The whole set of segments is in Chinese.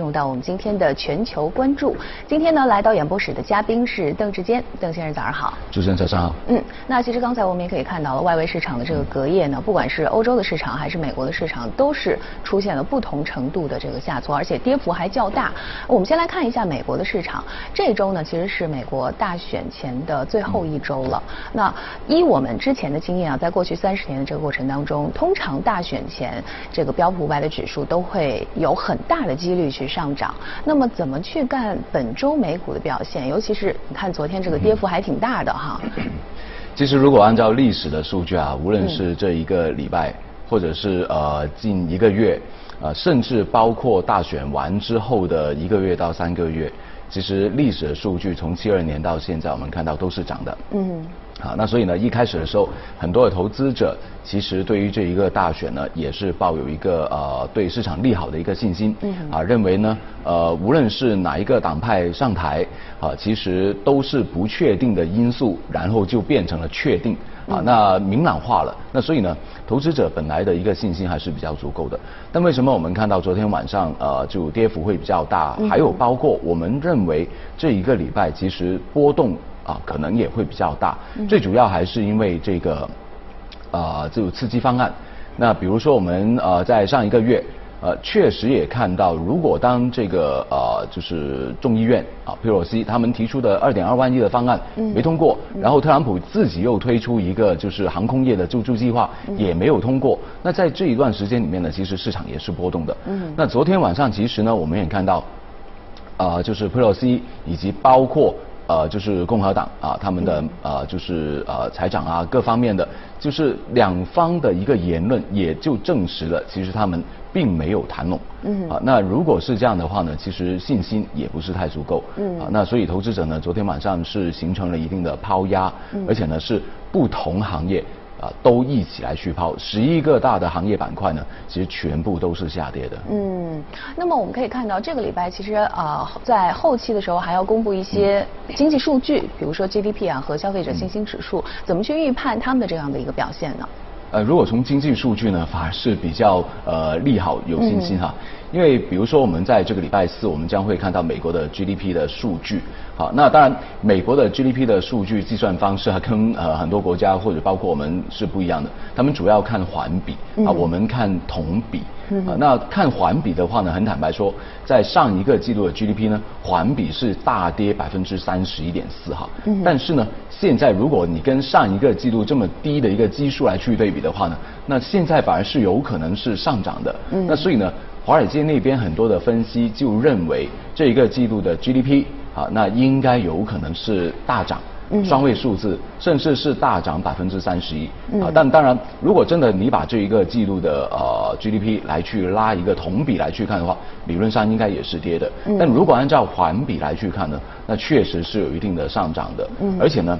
进入到我们今天的全球关注，今天呢来到演播室的嘉宾是邓志坚，邓先生早上好。主持人早上好。嗯，那其实刚才我们也可以看到了，外围市场的这个隔夜呢，不管是欧洲的市场还是美国的市场，都是出现了不同程度的这个下挫，而且跌幅还较大。我们先来看一下美国的市场，这周呢其实是美国大选前的最后一周了。那依我们之前的经验啊，在过去三十年的这个过程当中，通常大选前这个标普五百的指数都会有很大的几率去。上涨，那么怎么去看本周美股的表现？尤其是你看昨天这个跌幅还挺大的哈。其实如果按照历史的数据啊，无论是这一个礼拜，或者是呃近一个月，呃甚至包括大选完之后的一个月到三个月，其实历史的数据从七二年到现在，我们看到都是涨的。嗯。啊，那所以呢，一开始的时候，很多的投资者其实对于这一个大选呢，也是抱有一个呃对市场利好的一个信心。嗯。啊，认为呢，呃，无论是哪一个党派上台，啊，其实都是不确定的因素，然后就变成了确定。啊，那明朗化了。那所以呢，投资者本来的一个信心还是比较足够的。但为什么我们看到昨天晚上呃就跌幅会比较大？还有包括我们认为这一个礼拜其实波动。啊，可能也会比较大。最主要还是因为这个，呃，就刺激方案。那比如说我们呃在上一个月，呃确实也看到，如果当这个呃就是众议院啊佩洛西他们提出的二点二万亿的方案没通过，然后特朗普自己又推出一个就是航空业的救助计划也没有通过。那在这一段时间里面呢，其实市场也是波动的。嗯。那昨天晚上其实呢，我们也看到，啊就是佩洛西以及包括。呃，就是共和党啊，他们的呃，就是呃，财长啊，各方面的，就是两方的一个言论，也就证实了，其实他们并没有谈拢。嗯。啊，那如果是这样的话呢，其实信心也不是太足够。嗯。啊，那所以投资者呢，昨天晚上是形成了一定的抛压，而且呢是不同行业。啊，都一起来去抛，十一个大的行业板块呢，其实全部都是下跌的。嗯，那么我们可以看到，这个礼拜其实啊，在后期的时候还要公布一些经济数据，比如说 GDP 啊和消费者信心指数，怎么去预判他们的这样的一个表现呢？呃，如果从经济数据呢，反而是比较呃利好，有信心哈。因为比如说我们在这个礼拜四，我们将会看到美国的 GDP 的数据。好，那当然美国的 GDP 的数据计算方式跟呃很多国家或者包括我们是不一样的。他们主要看环比啊，我们看同比。啊，那看环比的话呢，很坦白说，在上一个季度的 GDP 呢，环比是大跌百分之三十一点四哈。嗯。但是呢，现在如果你跟上一个季度这么低的一个基数来去对比的话呢，那现在反而是有可能是上涨的。嗯。那所以呢，华尔街那边很多的分析就认为，这一个季度的 GDP 啊，那应该有可能是大涨。双位数字，甚至是大涨百分之三十一啊！但当然，如果真的你把这一个季度的呃 GDP 来去拉一个同比来去看的话，理论上应该也是跌的。但如果按照环比来去看呢，那确实是有一定的上涨的。而且呢，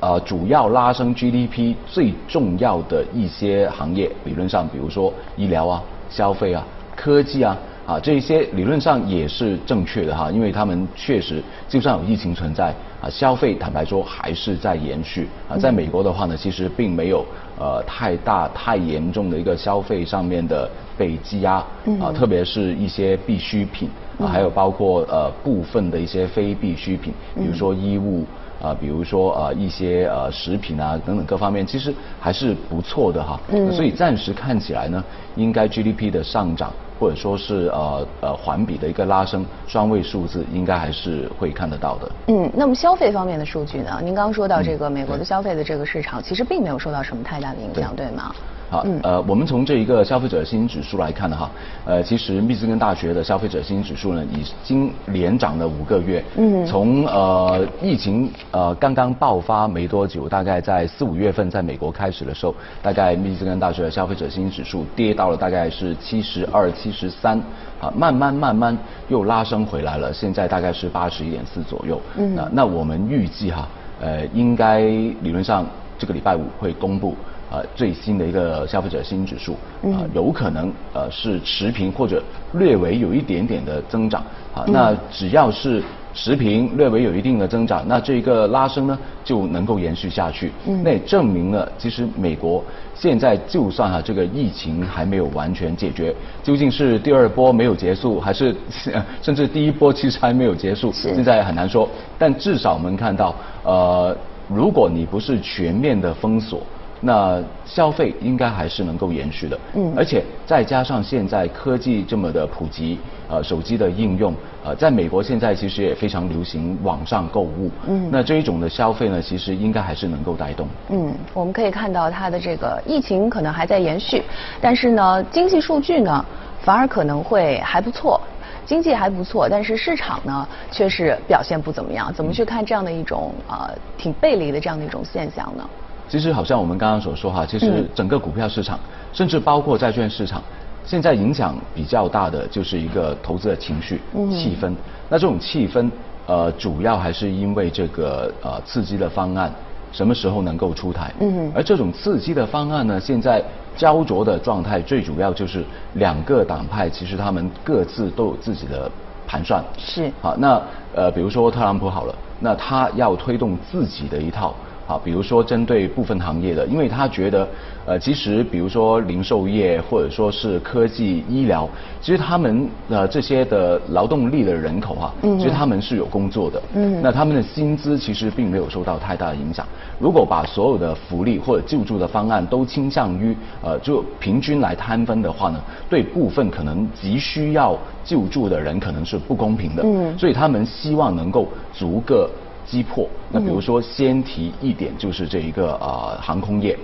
呃，主要拉升 GDP 最重要的一些行业，理论上，比如说医疗啊、消费啊、科技啊。啊，这一些理论上也是正确的哈，因为他们确实就算有疫情存在啊，消费坦白说还是在延续啊。在美国的话呢，其实并没有呃太大太严重的一个消费上面的被积压啊，特别是一些必需品啊，还有包括呃部分的一些非必需品，比如说衣物啊，比如说呃一些呃食品啊等等各方面，其实还是不错的哈。所以暂时看起来呢，应该 GDP 的上涨。或者说是呃呃环比的一个拉升，双位数字应该还是会看得到的。嗯，那么消费方面的数据呢？您刚刚说到这个美国的消费的这个市场，其实并没有受到什么太大的影响，对吗？好，呃，我们从这一个消费者信心指数来看的哈，呃，其实密兹根大学的消费者信心指数呢，已经连涨了五个月。嗯。从呃疫情呃刚刚爆发没多久，大概在四五月份在美国开始的时候，大概密兹根大学的消费者信心指数跌到了大概是七十二、七十三，啊，慢慢慢慢又拉升回来了，现在大概是八十一点四左右。嗯。那那我们预计哈，呃，应该理论上这个礼拜五会公布。呃，最新的一个消费者信心指数啊，有可能呃是持平或者略微有一点点的增长啊。那只要是持平，略微有一定的增长，那这一个拉升呢就能够延续下去。嗯，那也证明了，其实美国现在就算哈这个疫情还没有完全解决，究竟是第二波没有结束，还是 甚至第一波其实还没有结束，现在很难说。但至少我们看到，呃，如果你不是全面的封锁。那消费应该还是能够延续的，嗯，而且再加上现在科技这么的普及，呃，手机的应用，呃，在美国现在其实也非常流行网上购物，嗯，那这一种的消费呢，其实应该还是能够带动。嗯，我们可以看到它的这个疫情可能还在延续，但是呢，经济数据呢反而可能会还不错，经济还不错，但是市场呢却是表现不怎么样。怎么去看这样的一种呃挺背离的这样的一种现象呢？其实好像我们刚刚所说哈，其实整个股票市场，甚至包括债券市场，现在影响比较大的就是一个投资的情绪、气氛。那这种气氛，呃，主要还是因为这个呃刺激的方案什么时候能够出台？嗯。而这种刺激的方案呢，现在焦灼的状态，最主要就是两个党派其实他们各自都有自己的盘算。是。好，那呃，比如说特朗普好了，那他要推动自己的一套。好，比如说针对部分行业的，因为他觉得，呃，其实比如说零售业或者说是科技、医疗，其实他们呃这些的劳动力的人口啊，其实他们是有工作的，嗯，那他们的薪资其实并没有受到太大的影响。如果把所有的福利或者救助的方案都倾向于呃就平均来摊分的话呢，对部分可能急需要救助的人可能是不公平的，嗯，所以他们希望能够逐个。击破。那比如说，先提一点，就是这一个呃航空业。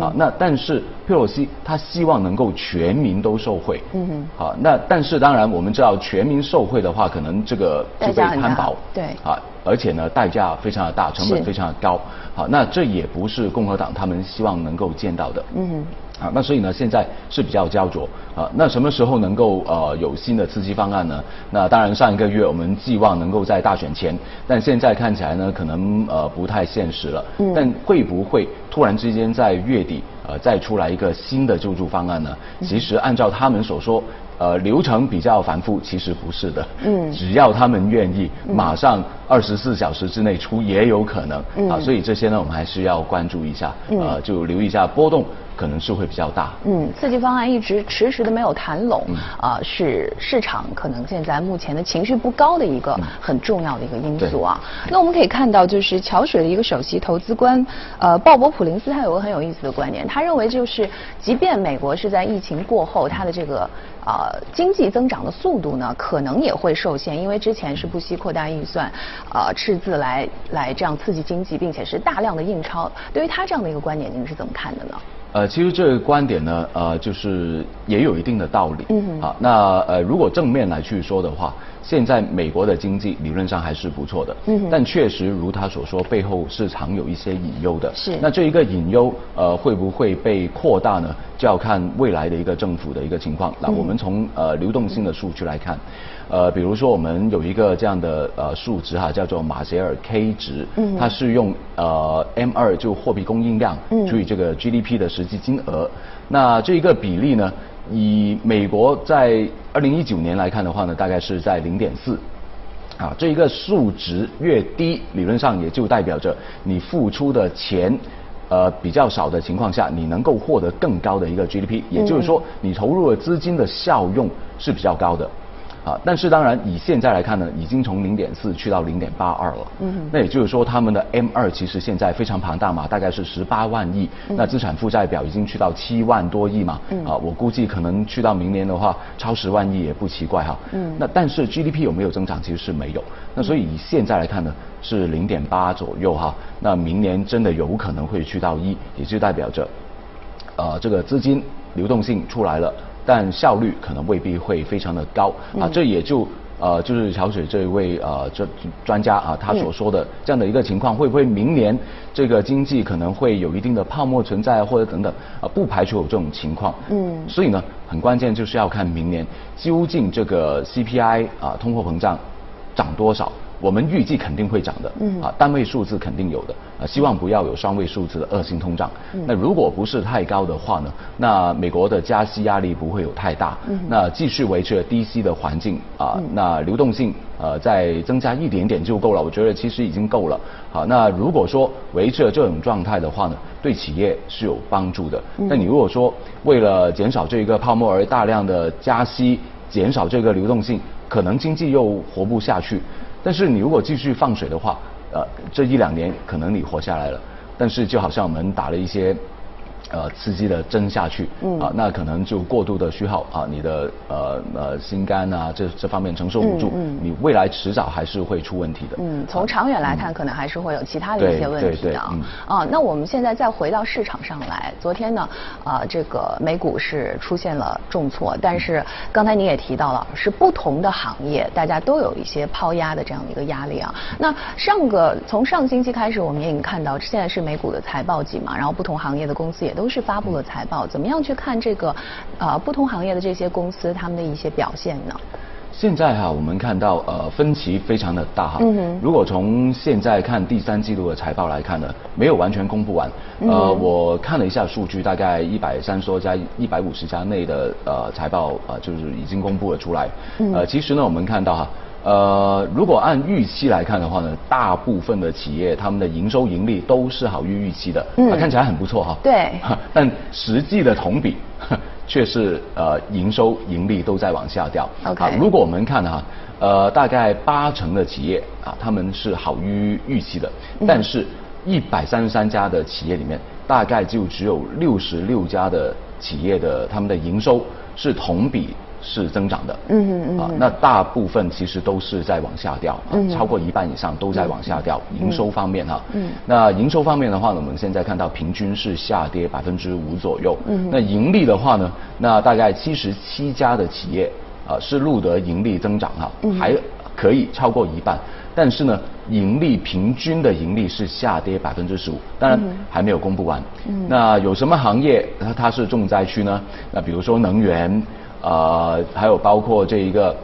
啊，那但是佩洛西他希望能够全民都受惠。嗯哼。好，那但是当然我们知道，全民受惠的话，可能这个就被摊薄。对。啊，而且呢，代价非常的大，成本非常的高。好，那这也不是共和党他们希望能够见到的。嗯哼。啊，那所以呢，现在是比较焦灼啊。那什么时候能够呃有新的刺激方案呢？那当然，上一个月我们寄望能够在大选前，但现在看起来呢，可能呃不太现实了。嗯。但会不会突然之间在月底呃再出来一个新的救助方案呢？其实按照他们所说，呃流程比较繁复，其实不是的。嗯。只要他们愿意，马上二十四小时之内出也有可能。嗯。啊，所以这些呢，我们还是要关注一下。嗯。呃，就留意一下波动。可能是会比较大。嗯，刺激方案一直迟迟的没有谈拢，啊，是市场可能现在目前的情绪不高的一个很重要的一个因素啊。那我们可以看到，就是桥水的一个首席投资官，呃，鲍勃普林斯，他有个很有意思的观点，他认为就是，即便美国是在疫情过后，它的这个呃经济增长的速度呢，可能也会受限，因为之前是不惜扩大预算，呃，赤字来来这样刺激经济，并且是大量的印钞。对于他这样的一个观点，您是怎么看的呢？呃，其实这个观点呢，呃，就是也有一定的道理。嗯。好，那呃，如果正面来去说的话，现在美国的经济理论上还是不错的。嗯。但确实如他所说，背后是常有一些隐忧的。是。那这一个隐忧，呃，会不会被扩大呢？就要看未来的一个政府的一个情况。那我们从呃流动性的数据来看。呃，比如说我们有一个这样的呃数值哈，叫做马歇尔 K 值，嗯它是用呃 M 二就货币供应量除以这个 GDP 的实际金额。那这一个比例呢，以美国在二零一九年来看的话呢，大概是在零点四。啊，这一个数值越低，理论上也就代表着你付出的钱呃比较少的情况下，你能够获得更高的一个 GDP，也就是说你投入的资金的效用是比较高的。啊，但是当然以现在来看呢，已经从零点四去到零点八二了。嗯，那也就是说他们的 M 二其实现在非常庞大嘛，大概是十八万亿。那资产负债表已经去到七万多亿嘛。嗯，啊，我估计可能去到明年的话，超十万亿也不奇怪哈。嗯，那但是 GDP 有没有增长其实是没有。那所以以现在来看呢，是零点八左右哈。那明年真的有可能会去到一，也就代表着，呃，这个资金流动性出来了。但效率可能未必会非常的高。啊，这也就呃就是小水这一位呃专专家啊他所说的这样的一个情况，会不会明年这个经济可能会有一定的泡沫存在或者等等啊，不排除有这种情况。嗯，所以呢，很关键就是要看明年究竟这个 CPI 啊通货膨胀涨多少，我们预计肯定会涨的，嗯，啊，单位数字肯定有的，啊，希望不要有双位数字的恶性通胀。那如果不是太高的话呢，那美国的加息压力不会有太大，那继续维持低息的环境啊，那流动性呃再增加一点点就够了，我觉得其实已经够了。好，那如果说维持这种状态的话呢，对企业是有帮助的。那你如果说为了减少这一个泡沫而大量的加息，减少这个流动性，可能经济又活不下去。但是你如果继续放水的话，呃，这一两年可能你活下来了。但是就好像我们打了一些。呃，刺激的针下去，嗯啊，那可能就过度的虚耗啊，你的呃呃心肝啊这这方面承受不住，嗯你未来迟早还是会出问题的。嗯，从长远来看，可能还是会有其他的一些问题的。啊，那我们现在再回到市场上来，昨天呢，啊，这个美股是出现了重挫，但是刚才您也提到了，是不同的行业，大家都有一些抛压的这样的一个压力啊。那上个从上个星期开始，我们也已经看到，现在是美股的财报季嘛，然后不同行业的公司也。都是发布了财报，怎么样去看这个呃不同行业的这些公司他们的一些表现呢？现在哈，我们看到呃分歧非常的大哈。嗯如果从现在看第三季度的财报来看呢，没有完全公布完。呃，我看了一下数据，大概一百三十多家、一百五十家内的呃财报啊，就是已经公布了出来。嗯。呃，其实呢，我们看到哈。呃，如果按预期来看的话呢，大部分的企业他们的营收盈利都是好于预期的，嗯，看起来很不错哈。对。但实际的同比 却是呃营收盈利都在往下掉。OK。如果我们看哈，呃，大概八成的企业啊，他们是好于预期的，但是一百三十三家的企业里面，大概就只有六十六家的企业的他们的营收是同比。是增长的，嗯嗯嗯，啊，那大部分其实都是在往下掉，嗯，超过一半以上都在往下掉。营收方面哈，嗯，那营收方面的话呢，我们现在看到平均是下跌百分之五左右，嗯，那盈利的话呢，那大概七十七家的企业啊是录得盈利增长哈，还可以超过一半，但是呢，盈利平均的盈利是下跌百分之十五，当然还没有公布完。嗯，那有什么行业它它是重灾区呢？那比如说能源。呃，还有包括这一个，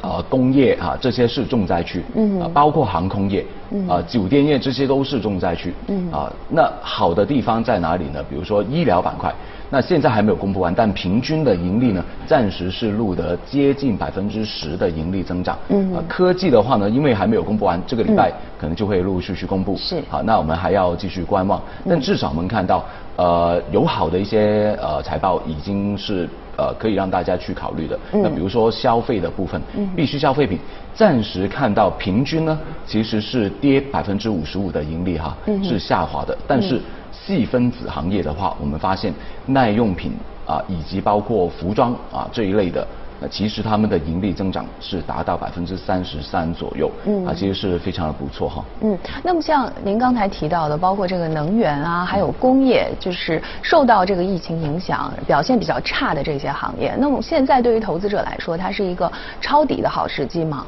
呃，工业啊，这些是重灾区。嗯。啊，包括航空业，啊，酒店业这些都是重灾区。嗯。啊，那好的地方在哪里呢？比如说医疗板块，那现在还没有公布完，但平均的盈利呢，暂时是录得接近百分之十的盈利增长。嗯。啊，科技的话呢，因为还没有公布完，这个礼拜可能就会陆陆续续公布。是。好，那我们还要继续观望。但至少我们看到，呃，有好的一些呃财报已经是。呃，可以让大家去考虑的。那比如说消费的部分，嗯必须消费品，暂时看到平均呢，其实是跌百分之五十五的盈利哈，是下滑的。但是细分子行业的话，我们发现耐用品啊，以及包括服装啊这一类的。那其实他们的盈利增长是达到百分之三十三左右，嗯，啊，其实是非常的不错哈。嗯，那么像您刚才提到的，包括这个能源啊，还有工业，就是受到这个疫情影响表现比较差的这些行业，那么现在对于投资者来说，它是一个抄底的好时机吗？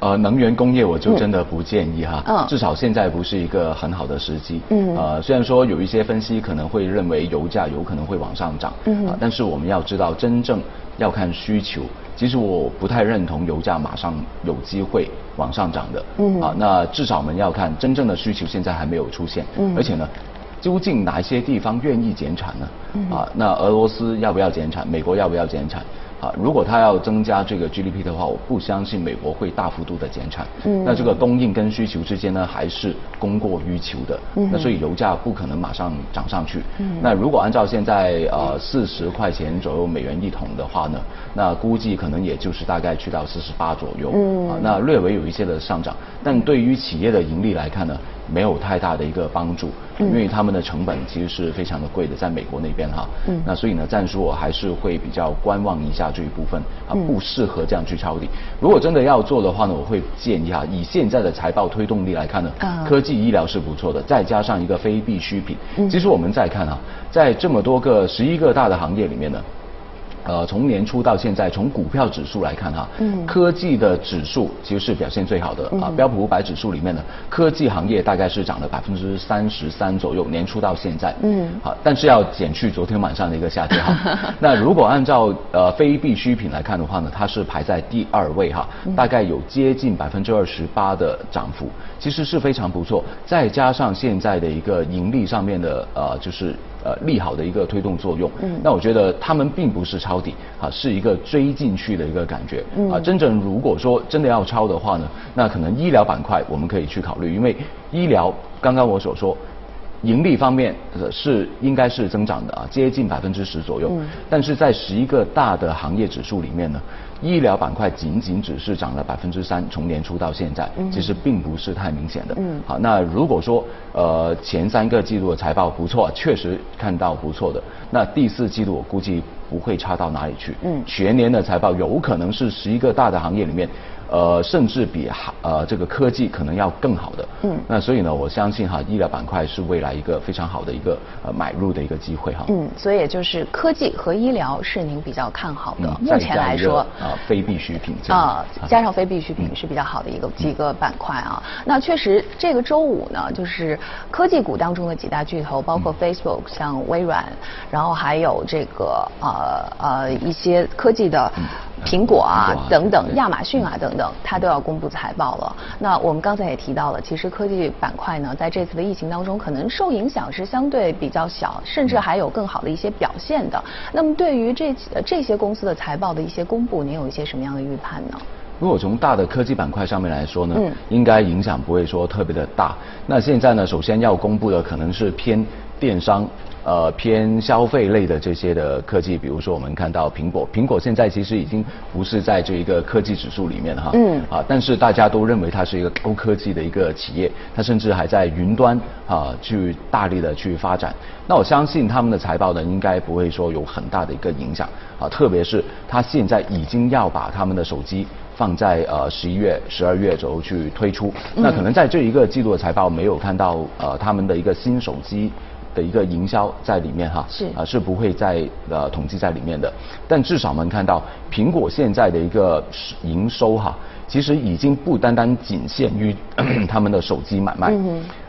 呃，能源工业我就真的不建议哈，嗯，至少现在不是一个很好的时机。嗯，呃，虽然说有一些分析可能会认为油价有可能会往上涨，嗯，但是我们要知道真正。要看需求，其实我不太认同油价马上有机会往上涨的。嗯，啊，那至少我们要看真正的需求，现在还没有出现。嗯，而且呢，究竟哪些地方愿意减产呢？嗯，啊，那俄罗斯要不要减产？美国要不要减产？啊，如果它要增加这个 GDP 的话，我不相信美国会大幅度的减产。嗯，那这个供应跟需求之间呢，还是供过于求的。嗯，那所以油价不可能马上涨上去。嗯，那如果按照现在呃四十块钱左右美元一桶的话呢，那估计可能也就是大概去到四十八左右。嗯，啊，那略微有一些的上涨，但对于企业的盈利来看呢？没有太大的一个帮助，因为他们的成本其实是非常的贵的，在美国那边哈，嗯那所以呢，暂时我还是会比较观望一下这一部分啊，不适合这样去抄底。如果真的要做的话呢，我会建议哈，以现在的财报推动力来看呢，科技医疗是不错的，再加上一个非必需品。其实我们再看哈，在这么多个十一个大的行业里面呢。呃，从年初到现在，从股票指数来看哈，嗯，科技的指数其实是表现最好的啊。标普五百指数里面呢，科技行业大概是涨了百分之三十三左右，年初到现在，嗯，好，但是要减去昨天晚上的一个下跌哈。那如果按照呃非必需品来看的话呢，它是排在第二位哈，大概有接近百分之二十八的涨幅，其实是非常不错。再加上现在的一个盈利上面的呃，就是。呃，利好的一个推动作用。嗯，那我觉得他们并不是抄底啊，是一个追进去的一个感觉。嗯，啊，真正如果说真的要抄的话呢，那可能医疗板块我们可以去考虑，因为医疗刚刚我所说。盈利方面是应该是增长的啊，接近百分之十左右。嗯。但是在十一个大的行业指数里面呢，医疗板块仅仅只是涨了百分之三，从年初到现在，其实并不是太明显的。嗯。好，那如果说呃前三个季度的财报不错，确实看到不错的，那第四季度我估计不会差到哪里去。嗯。全年的财报有可能是十一个大的行业里面。呃，甚至比哈呃这个科技可能要更好的，嗯，那所以呢，我相信哈医疗板块是未来一个非常好的一个呃买入的一个机会哈。嗯，所以也就是科技和医疗是您比较看好的，目前来说。啊非必需品啊加上非必需品是比较好的一个几个板块啊。那确实这个周五呢，就是科技股当中的几大巨头，包括 Facebook、像微软，然后还有这个呃呃一些科技的。苹果啊，等等，亚马逊啊，等等，它都要公布财报了。那我们刚才也提到了，其实科技板块呢，在这次的疫情当中，可能受影响是相对比较小，甚至还有更好的一些表现的。那么，对于这这些公司的财报的一些公布，您有一些什么样的预判呢？如果从大的科技板块上面来说呢，应该影响不会说特别的大。那现在呢，首先要公布的可能是偏电商。呃，偏消费类的这些的科技，比如说我们看到苹果，苹果现在其实已经不是在这一个科技指数里面哈，嗯，啊，但是大家都认为它是一个高科技的一个企业，它甚至还在云端啊去大力的去发展。那我相信他们的财报呢，应该不会说有很大的一个影响啊，特别是它现在已经要把他们的手机放在呃十一月、十二月左右去推出，那可能在这一个季度的财报没有看到呃他们的一个新手机。的一个营销在里面哈，是。啊是不会在呃统计在里面的，但至少我们看到苹果现在的一个营收哈，其实已经不单单仅限于 他们的手机买卖。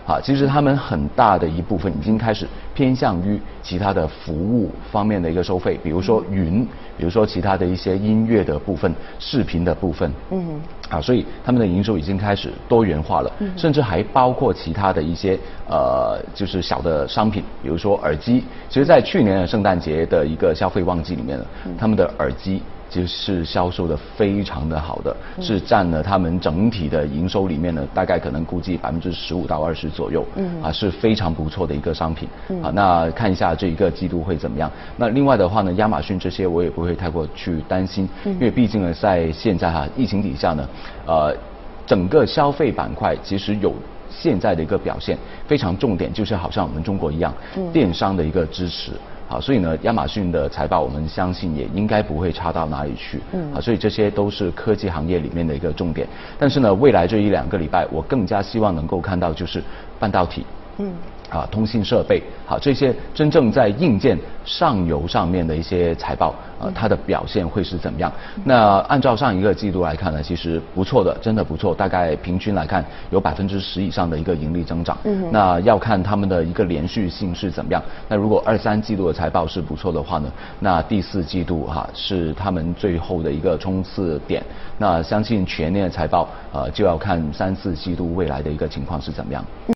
啊，其实他们很大的一部分已经开始偏向于其他的服务方面的一个收费，比如说云，比如说其他的一些音乐的部分、视频的部分。嗯。啊，所以他们的营收已经开始多元化了，甚至还包括其他的一些呃，就是小的商品，比如说耳机。其实，在去年的圣诞节的一个消费旺季里面呢，他们的耳机。其实是销售的非常的好的，是占了他们整体的营收里面呢，大概可能估计百分之十五到二十左右，嗯，啊是非常不错的一个商品，啊那看一下这一个季度会怎么样？那另外的话呢，亚马逊这些我也不会太过去担心，因为毕竟呢在现在哈疫情底下呢，呃整个消费板块其实有现在的一个表现非常重点，就是好像我们中国一样，电商的一个支持。好，所以呢，亚马逊的财报我们相信也应该不会差到哪里去。嗯，啊，所以这些都是科技行业里面的一个重点。但是呢，未来这一两个礼拜，我更加希望能够看到就是半导体。嗯。啊，通信设备，好，这些真正在硬件上游上面的一些财报，呃，它的表现会是怎么样？那按照上一个季度来看呢，其实不错的，真的不错，大概平均来看有百分之十以上的一个盈利增长。嗯。那要看他们的一个连续性是怎么样。那如果二三季度的财报是不错的话呢，那第四季度哈是他们最后的一个冲刺点。那相信全年的财报，呃，就要看三四季度未来的一个情况是怎么样。